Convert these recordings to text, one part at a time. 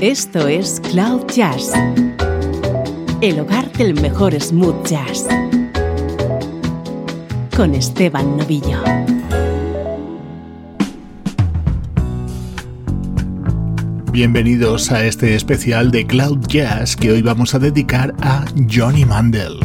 Esto es Cloud Jazz, el hogar del mejor smooth jazz, con Esteban Novillo. Bienvenidos a este especial de Cloud Jazz que hoy vamos a dedicar a Johnny Mandel.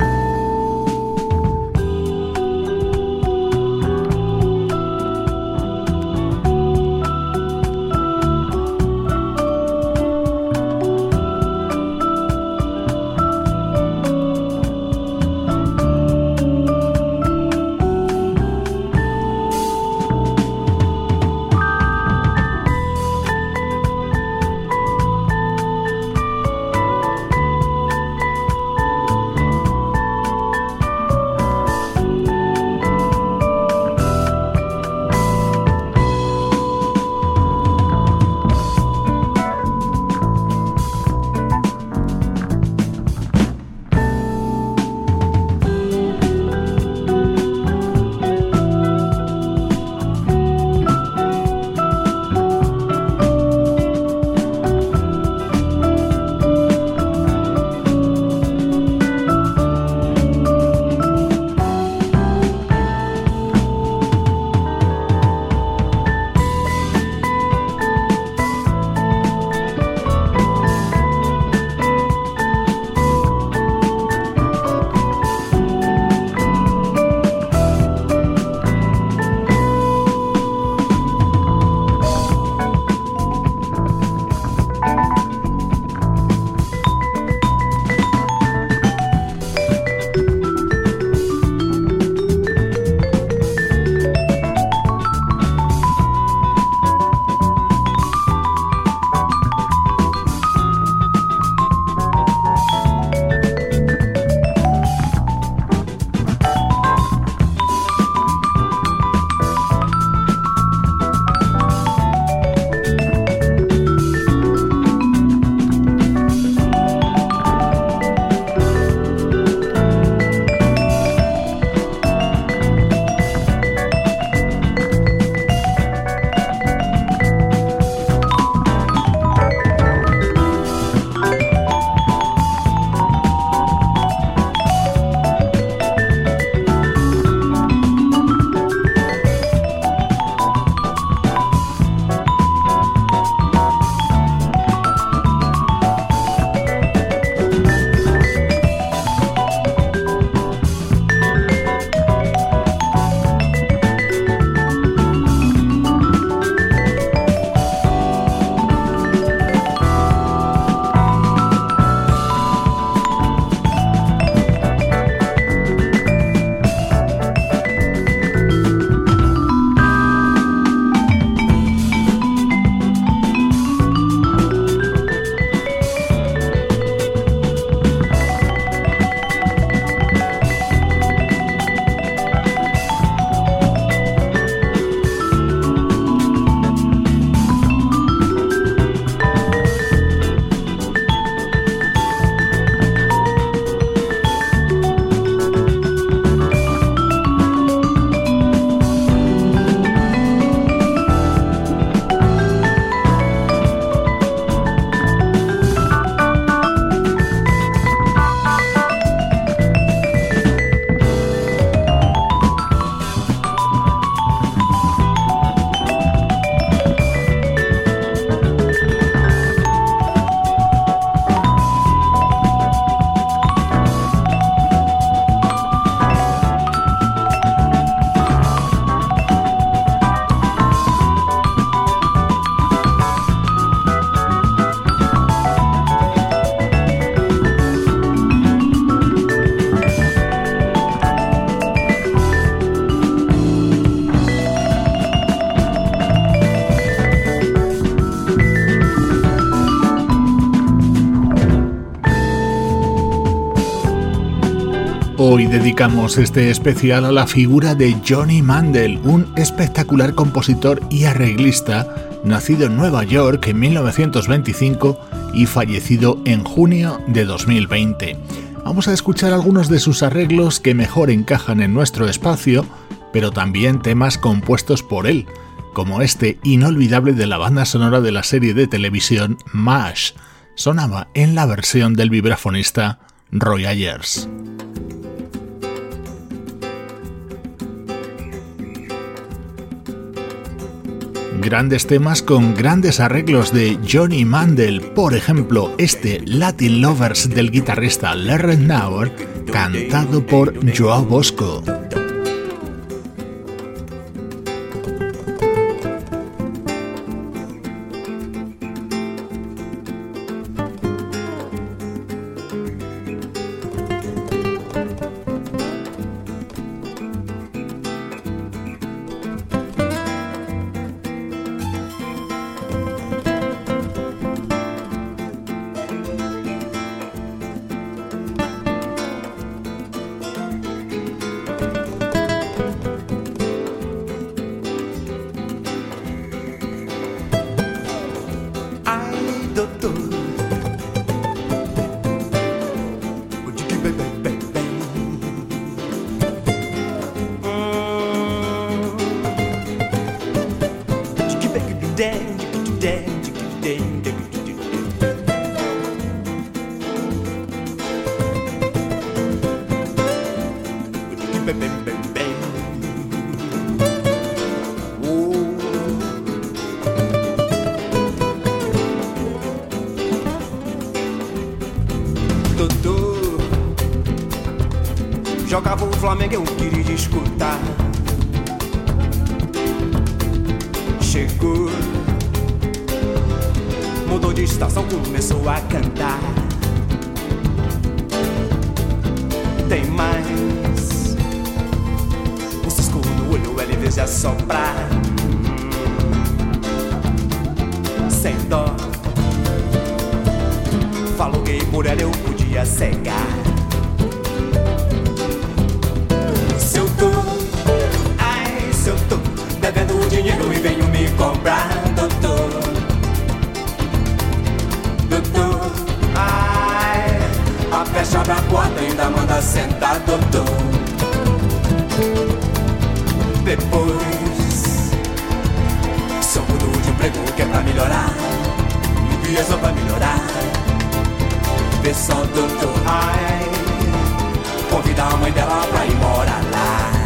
Dedicamos este especial a la figura de Johnny Mandel, un espectacular compositor y arreglista, nacido en Nueva York en 1925 y fallecido en junio de 2020. Vamos a escuchar algunos de sus arreglos que mejor encajan en nuestro espacio, pero también temas compuestos por él. como este inolvidable de la banda sonora de la serie de televisión MASH, sonaba en la versión del vibrafonista Roy Ayers. Grandes temas con grandes arreglos de Johnny Mandel, por ejemplo, este Latin Lovers del guitarrista Larry Nauer, cantado por Joao Bosco. Escutar. Sentar, doutor. Depois, só mudo de emprego que é pra melhorar. E é só pra melhorar. Vê só, doutor, ai, convida a mãe dela pra ir morar lá.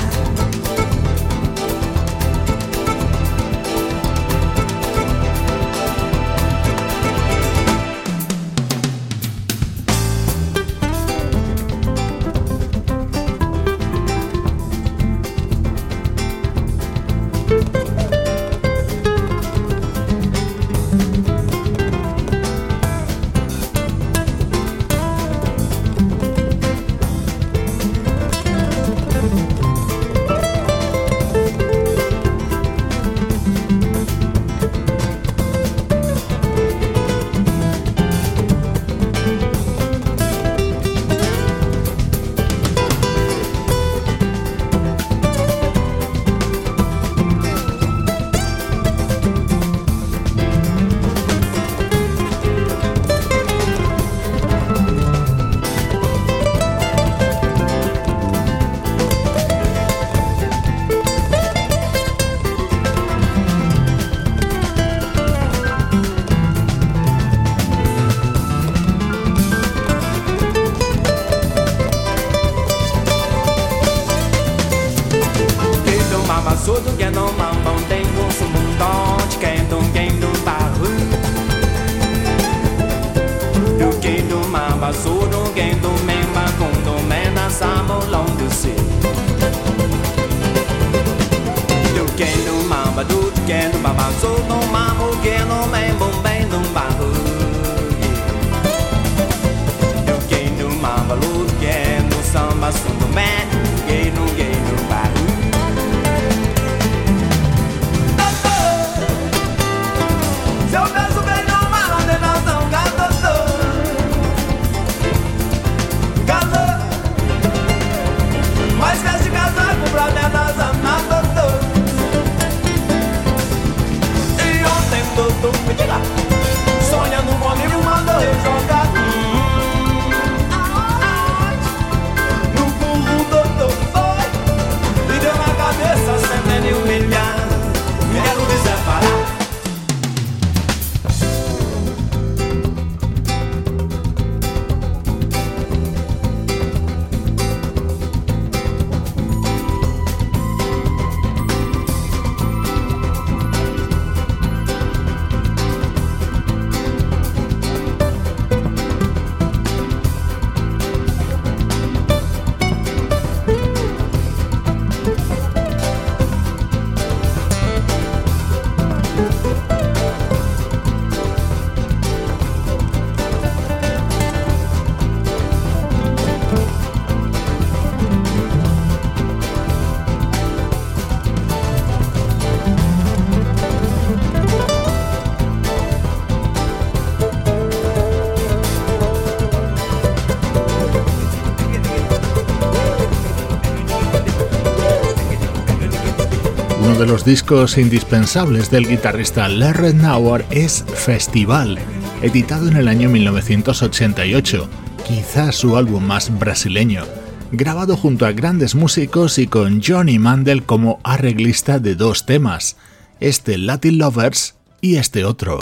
De los discos indispensables del guitarrista Larry Nauer es Festival, editado en el año 1988, quizás su álbum más brasileño, grabado junto a grandes músicos y con Johnny Mandel como arreglista de dos temas, este Latin Lovers y este otro.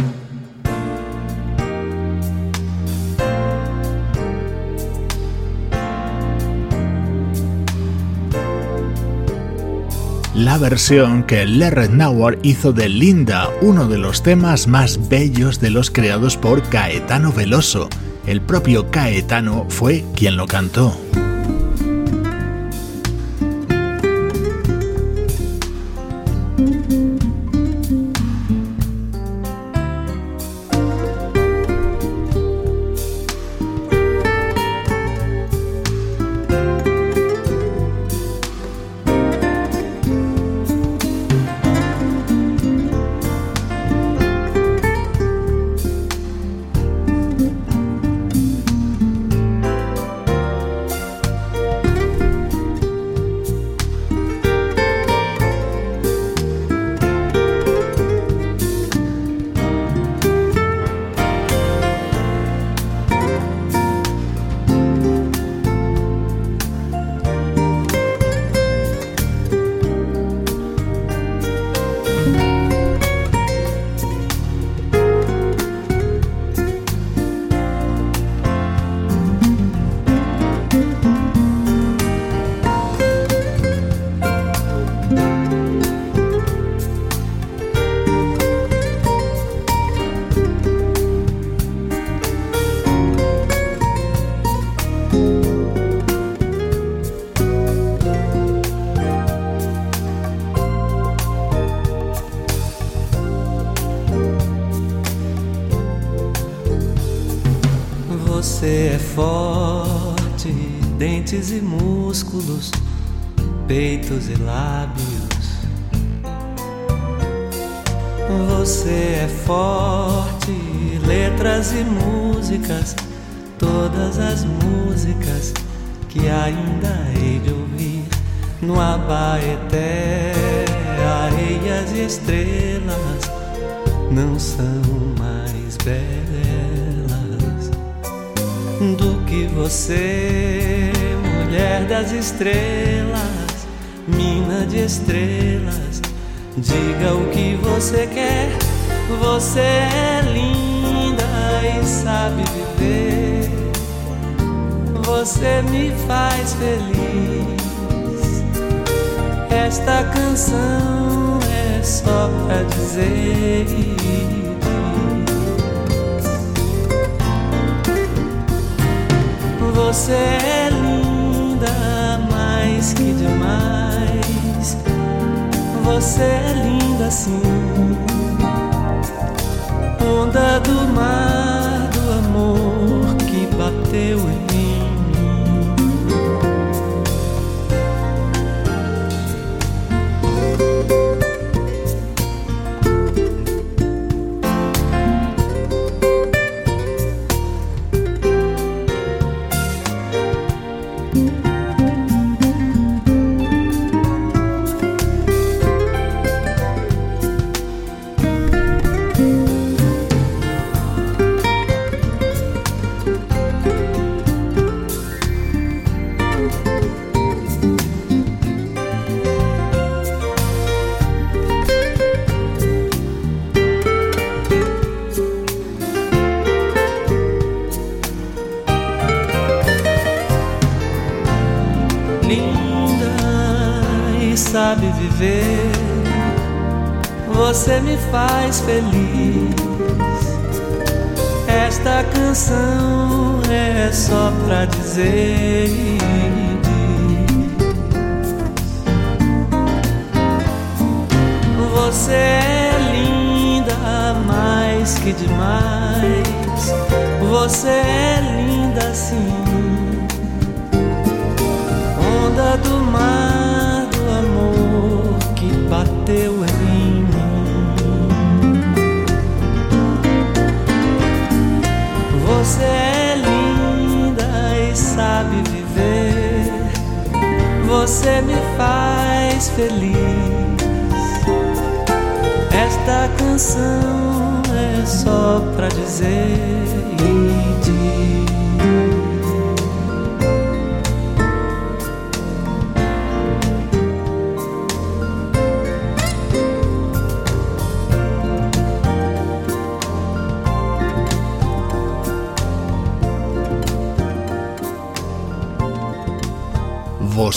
La versión que Lerret Nauer hizo de Linda, uno de los temas más bellos de los creados por Caetano Veloso. El propio Caetano fue quien lo cantó. Peitos e lábios. Você é forte, letras e músicas, todas as músicas que ainda hei de ouvir no Abaeté, areias e estrelas não são mais belas do que você, mulher das estrelas mina de estrelas. Diga o que você quer, você é linda e sabe viver. Você me faz feliz. Esta canção é só pra dizer. Você é linda mais que demais você é linda assim. Onda do mar do amor que bateu em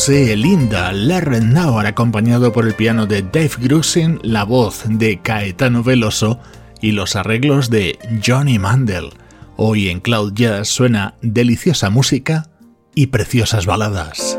Linda Now, acompañado por el piano de Dave Grusin, la voz de Caetano Veloso y los arreglos de Johnny Mandel. Hoy en Cloud Jazz suena deliciosa música y preciosas baladas.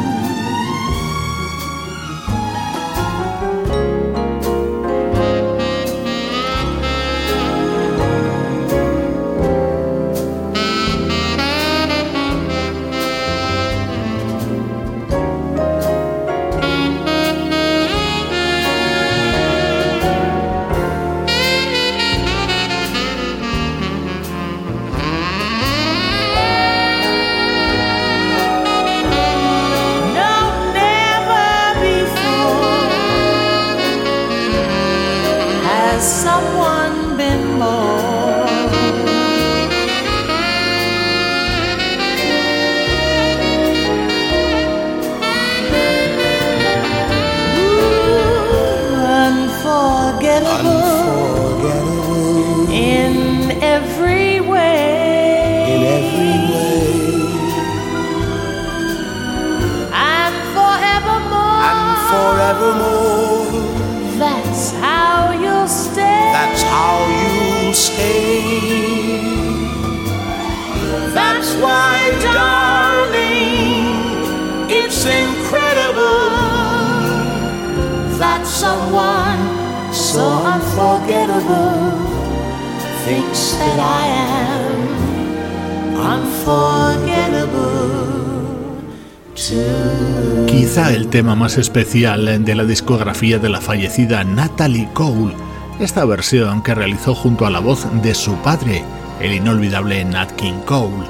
Quizá el tema más especial de la discografía de la fallecida Natalie Cole, esta versión que realizó junto a la voz de su padre, el inolvidable Nat King Cole.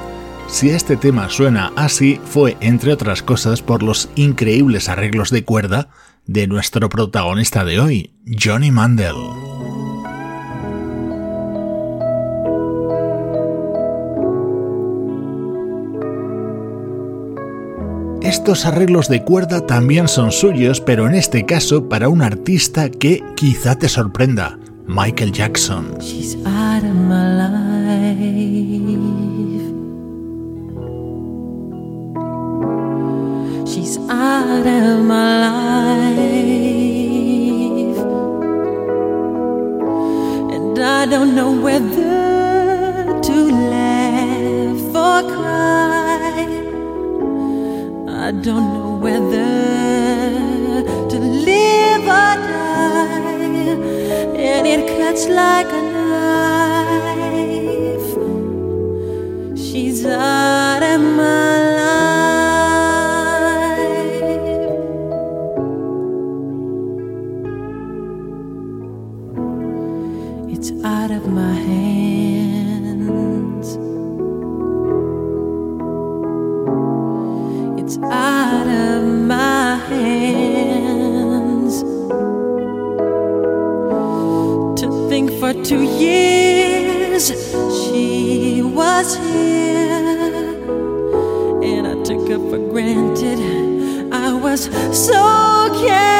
Si este tema suena así, fue entre otras cosas por los increíbles arreglos de cuerda de nuestro protagonista de hoy, Johnny Mandel. Estos arreglos de cuerda también son suyos, pero en este caso para un artista que quizá te sorprenda, Michael Jackson. And I don't know whether to. Don't know whether to live or die, and it cuts like a knife. She's out She's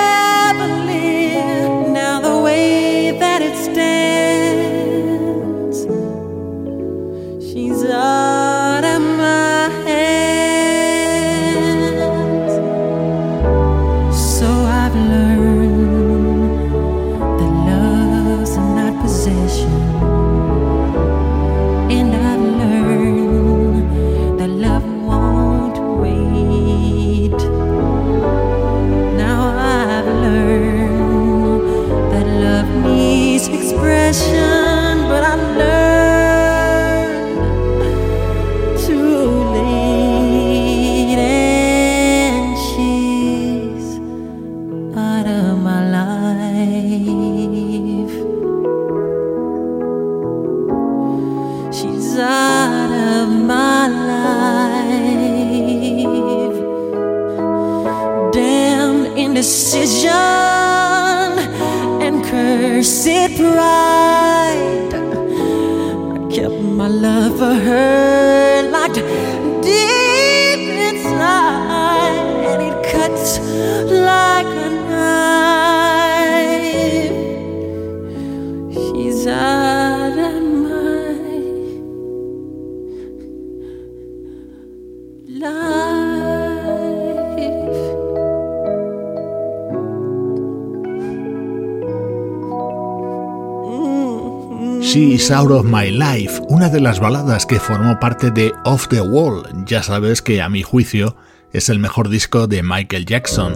Out of My Life, una de las baladas que formó parte de Off the Wall. Ya sabes que a mi juicio es el mejor disco de Michael Jackson.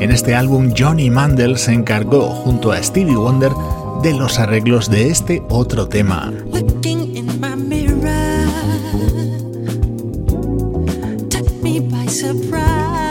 En este álbum Johnny Mandel se encargó junto a Stevie Wonder de los arreglos de este otro tema. If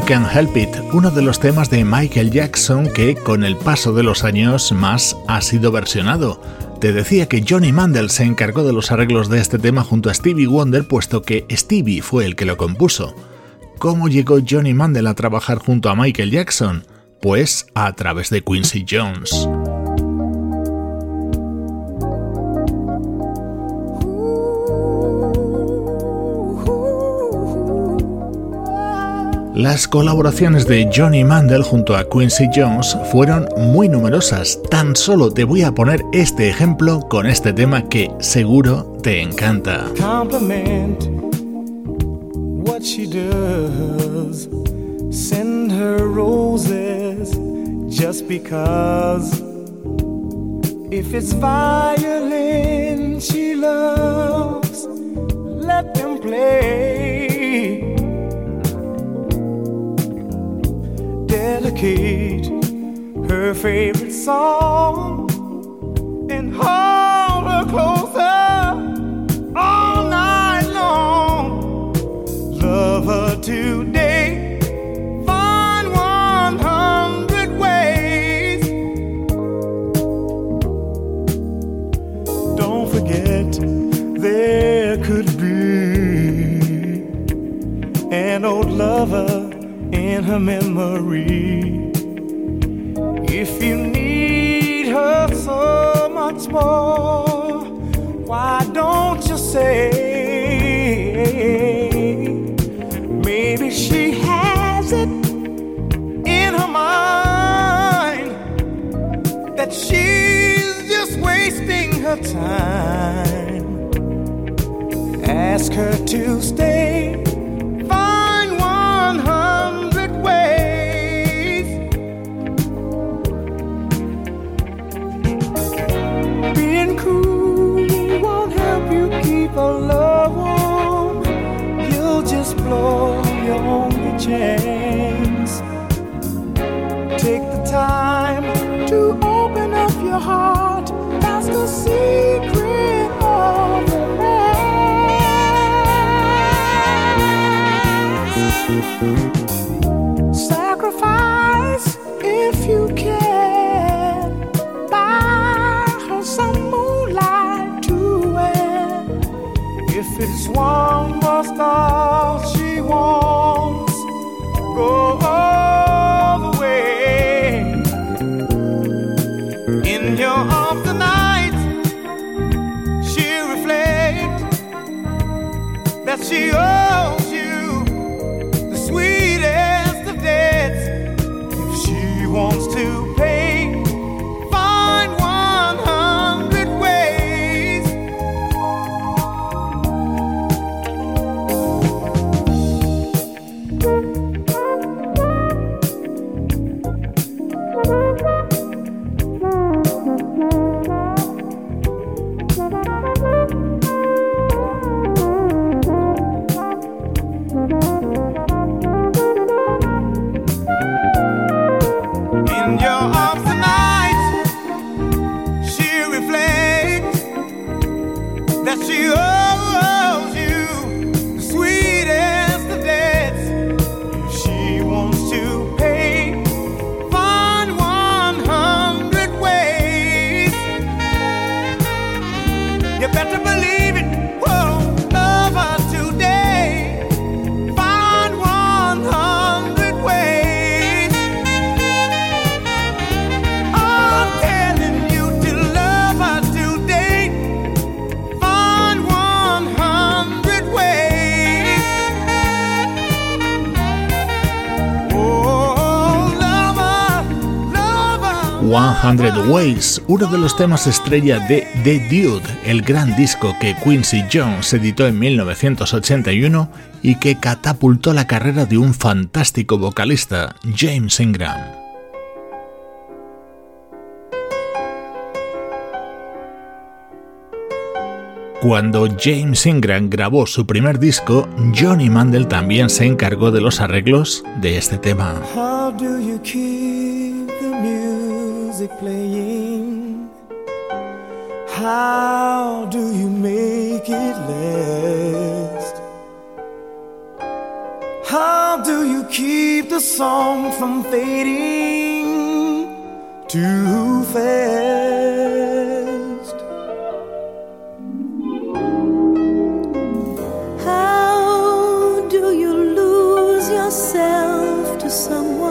Can't Help It, uno de los temas de Michael Jackson que con el paso de los años más ha sido versionado. Te decía que Johnny Mandel se encargó de los arreglos de este tema junto a Stevie Wonder puesto que Stevie fue el que lo compuso. ¿Cómo llegó Johnny Mandel a trabajar junto a Michael Jackson? Pues a través de Quincy Jones. Las colaboraciones de Johnny Mandel junto a Quincy Jones fueron muy numerosas. Tan solo te voy a poner este ejemplo con este tema que seguro te encanta. What she does. Send her roses just because. If it's violin she loves, let them play. Dedicate her favorite song and hold her memory. If you need her so much more, why don't you say? Maybe she has it in her mind that she's just wasting her time. Ask her to stay chance. Take the time to open up your heart. That's the secret of romance. Sacrifice if you can. Buy her some moonlight to wear. If it's one more star she wants that 100 Ways, uno de los temas estrella de The Dude, el gran disco que Quincy Jones editó en 1981 y que catapultó la carrera de un fantástico vocalista, James Ingram. Cuando James Ingram grabó su primer disco, Johnny Mandel también se encargó de los arreglos de este tema. Music playing? How do you make it last? How do you keep the song from fading too fast? How do you lose yourself to someone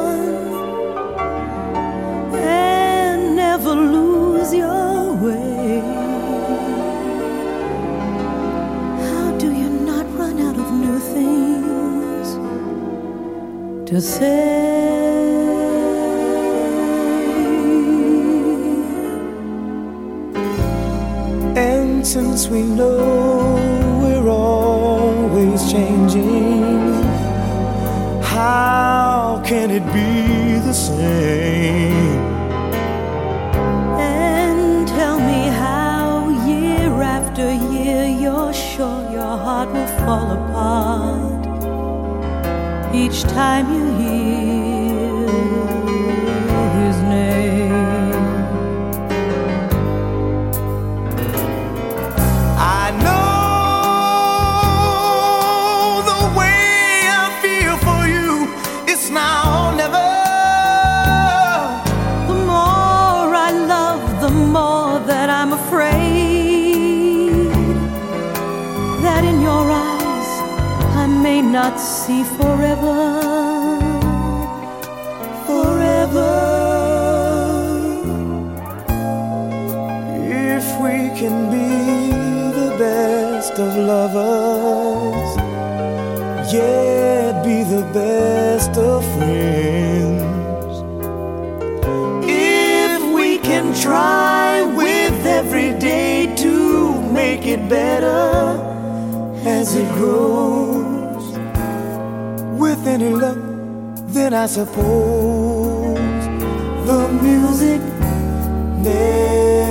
to say? And since we know we're always changing, how can it be the same? Each time you hear better as it grows, with any luck, then I suppose the music never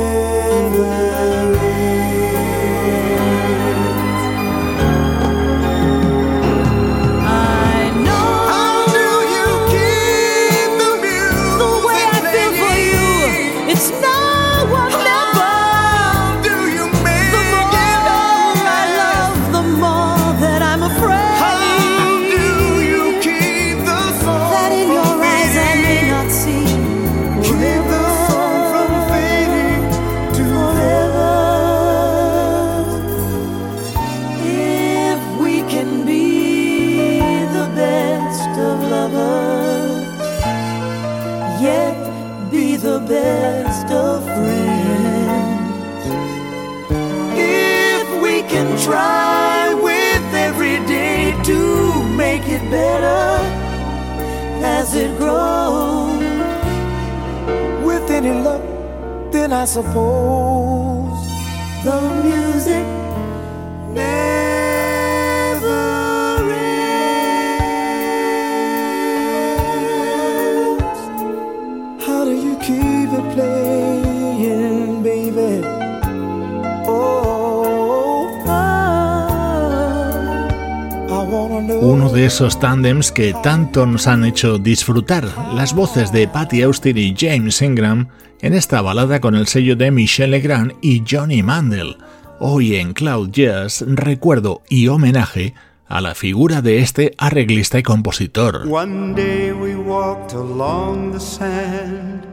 esos tándems que tanto nos han hecho disfrutar, las voces de Patty Auster y James Ingram en esta balada con el sello de Michelle Legrand y Johnny Mandel. Hoy en Cloud Jazz recuerdo y homenaje a la figura de este arreglista y compositor. One day we walked along the sand,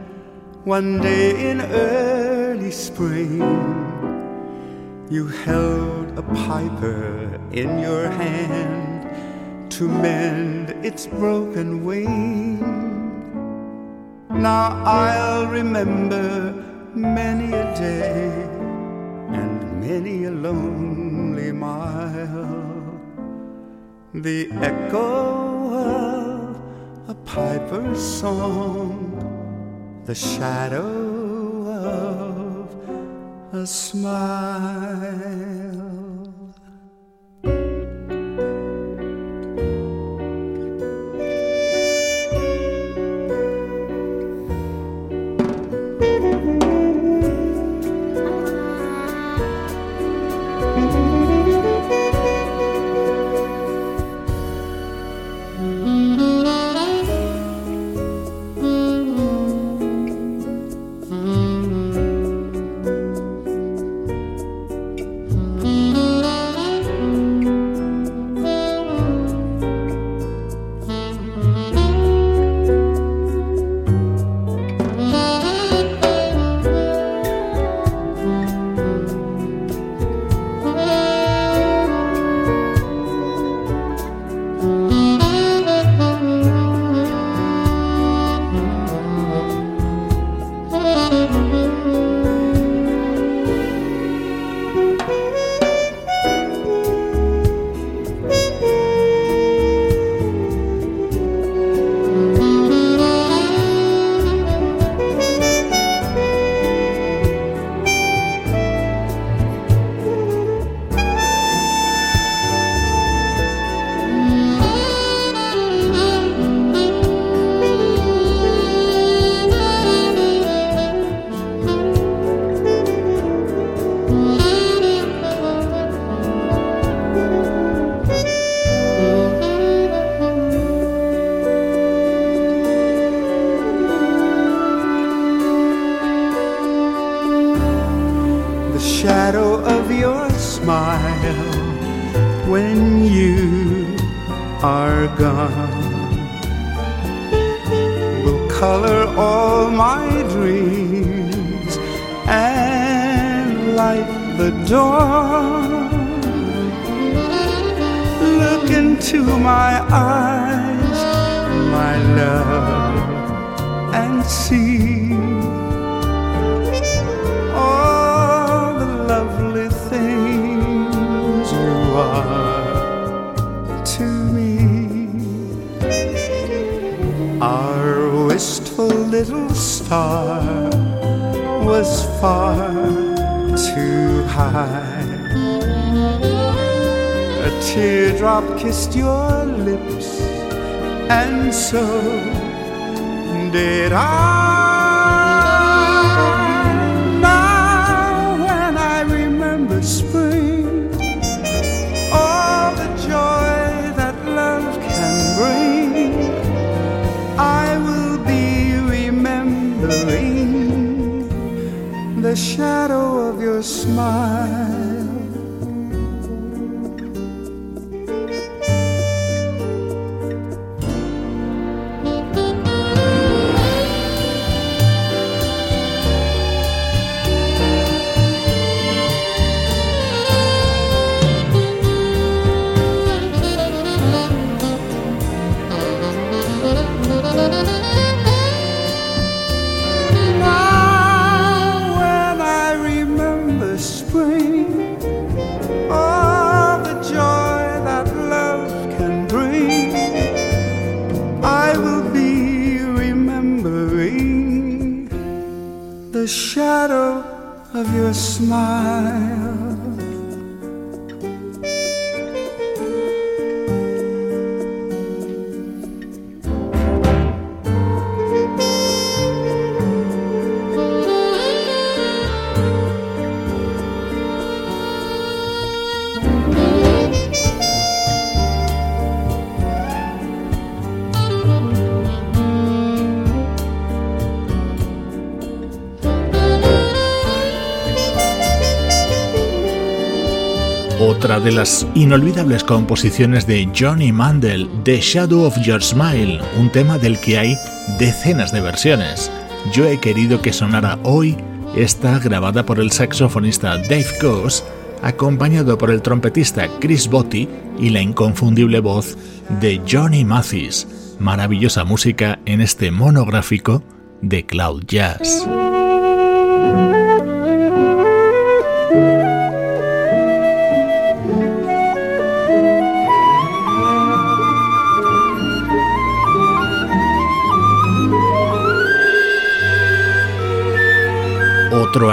one day in early spring. You held a piper in your hand to mend its broken wing. Now I'll remember many a day and many a lonely mile the echo of a piper's song, the shadow of a smile. Gone will color all my dreams and light the dawn. Look into my eyes, my love, and see star was far too high. A teardrop kissed your lips, and so did I. shadow of your smile. De las inolvidables composiciones de Johnny Mandel, The Shadow of Your Smile, un tema del que hay decenas de versiones. Yo he querido que sonara hoy esta grabada por el saxofonista Dave Coase, acompañado por el trompetista Chris Botti y la inconfundible voz de Johnny Mathis. Maravillosa música en este monográfico de Cloud Jazz.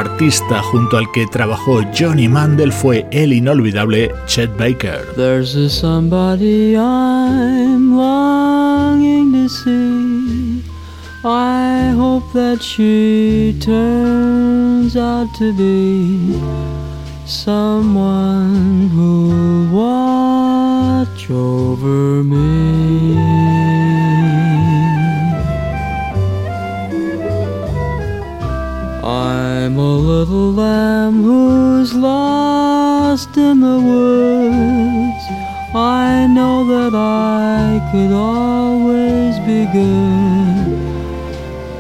Artista junto al que trabajó Johnny Mandel fue el inolvidable Chet Baker. There's a somebody I'm longing to see. I hope that she turns out to be someone who'll watch over me. Little lamb who's lost in the woods. I know that I could always be good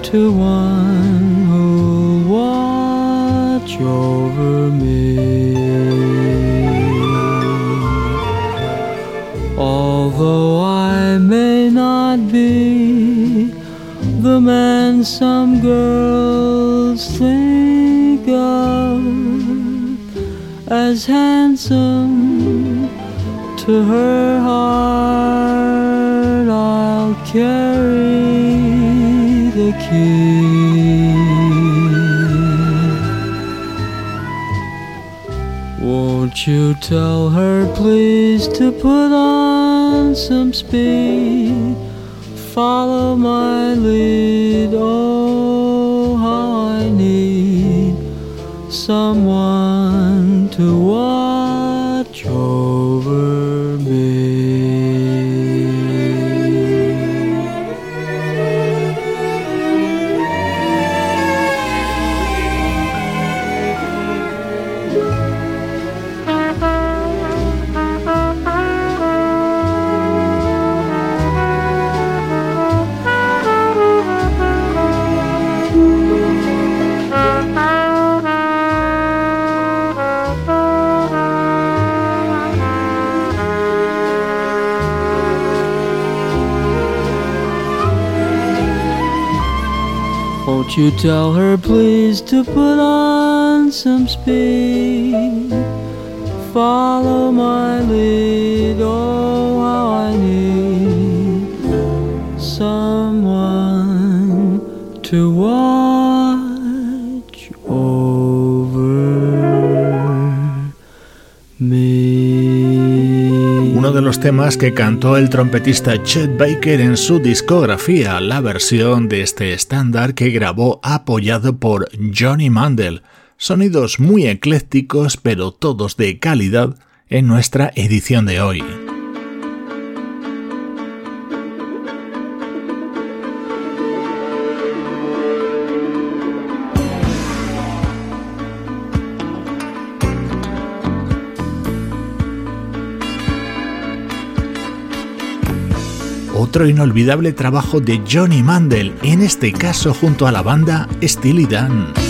to one who'll watch over me. Although I may not be the man some girls think of as handsome to her heart I'll carry the key Won't you tell her please to put on some speed follow my lead. Oh, someone to watch Won't you tell her please to put on some speed? Follow my lead, oh los temas que cantó el trompetista Chet Baker en su discografía, la versión de este estándar que grabó apoyado por Johnny Mandel. Sonidos muy eclécticos pero todos de calidad en nuestra edición de hoy. Otro inolvidable trabajo de Johnny Mandel, en este caso junto a la banda Steely Dan.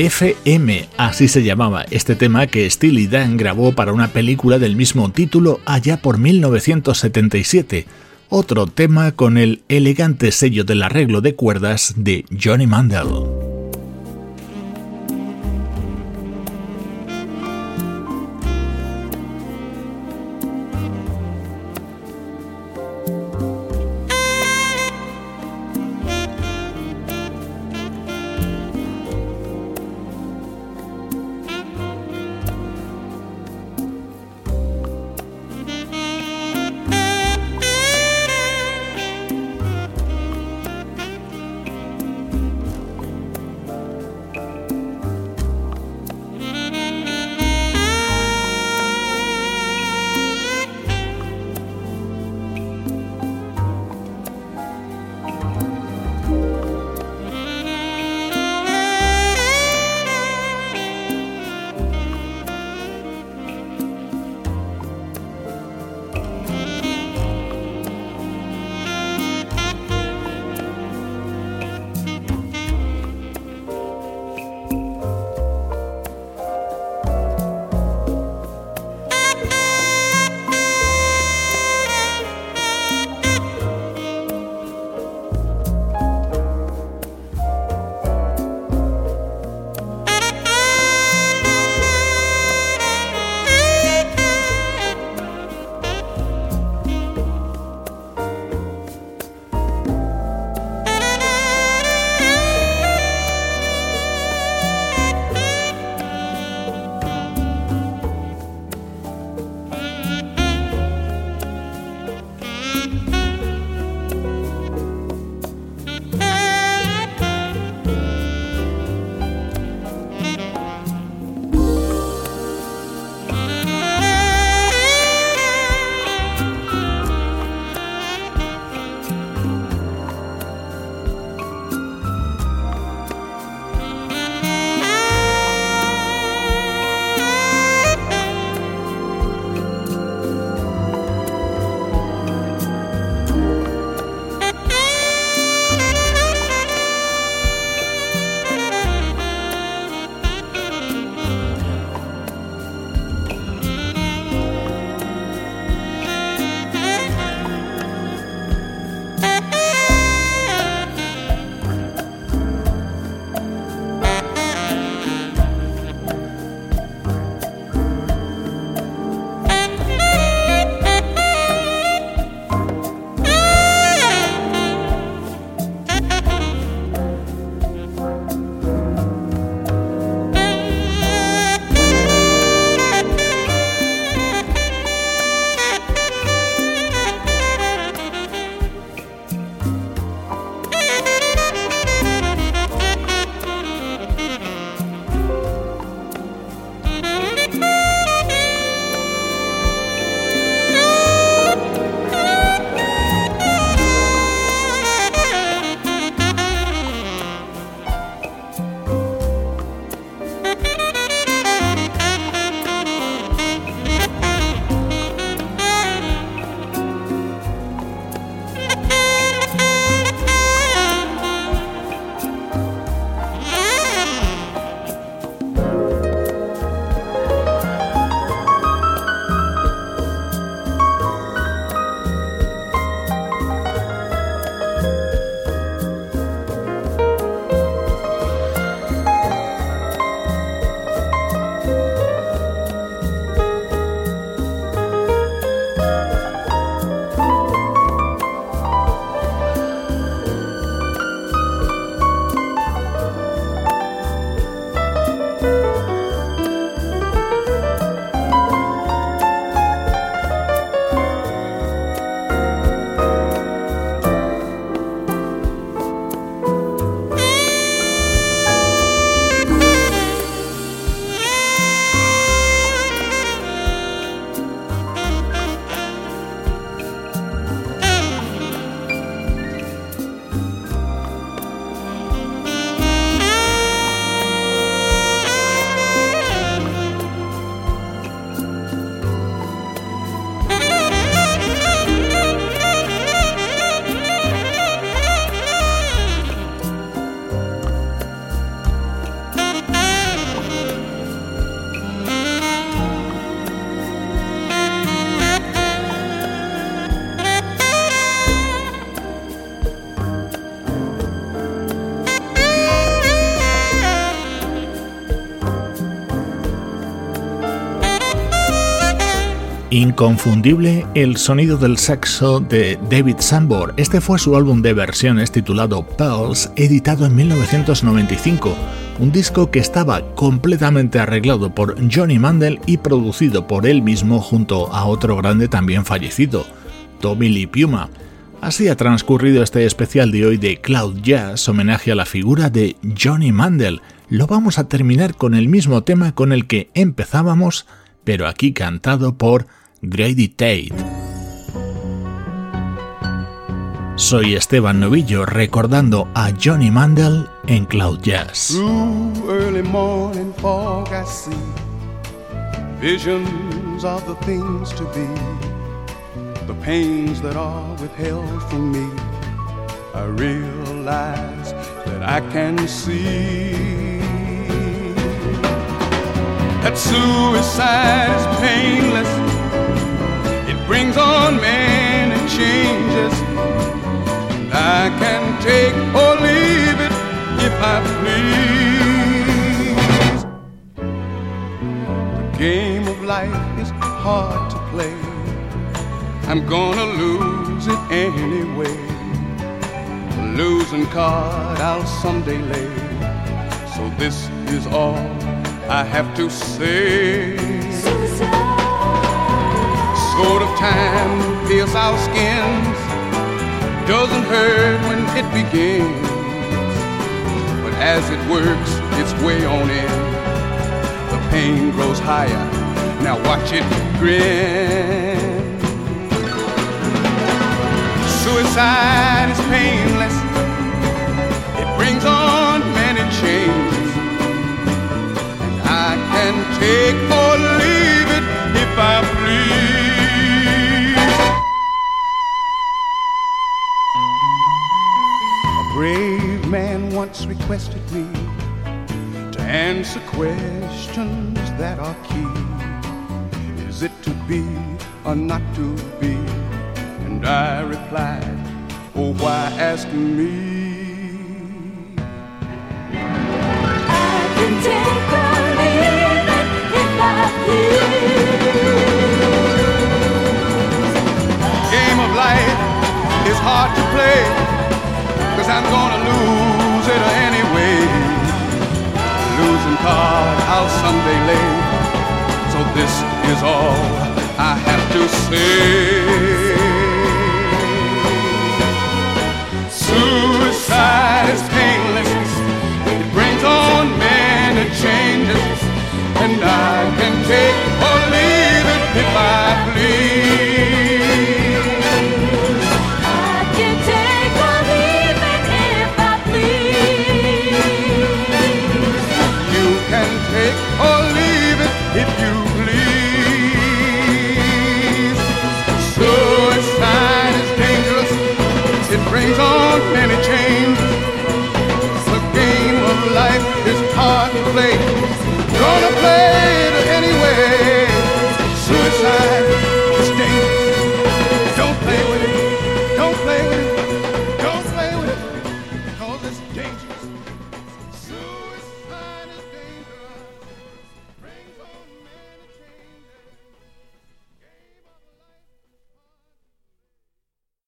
FM, así se llamaba este tema que Steely Dan grabó para una película del mismo título allá por 1977, otro tema con el elegante sello del arreglo de cuerdas de Johnny Mandel. Inconfundible el sonido del saxo de David Sambor. Este fue su álbum de versiones titulado Pearls, editado en 1995, un disco que estaba completamente arreglado por Johnny Mandel y producido por él mismo junto a otro grande también fallecido, Tommy Lee Puma. Así ha transcurrido este especial de hoy de Cloud Jazz, homenaje a la figura de Johnny Mandel. Lo vamos a terminar con el mismo tema con el que empezábamos, pero aquí cantado por Grady Tate. Soy Esteban Novillo recordando a Johnny Mandel en Cloud Jazz. I to realize that I can see that suicide is brings on many changes. I can take or leave it if I please. The game of life is hard to play. I'm gonna lose it anyway. The losing card I'll someday lay. So this is all I have to say coat of time pierce our skins. Doesn't hurt when it begins, but as it works its way on in, the pain grows higher. Now watch it grin. Suicide is painless. It brings on many changes. And I can take or leave requested me to answer questions that are key. Is it to be or not to be? And I replied, Oh, why ask me? I can take or leave it if I please. Game of life is hard to play, cause I'm gonna lose consider anyway. Losing card, I'll someday lay. So this is all I have to say. Suicide is painless. It brings on many changes, and I can take or leave it if I please. on any chains. The game of life is hard to play. Gonna play it anyway.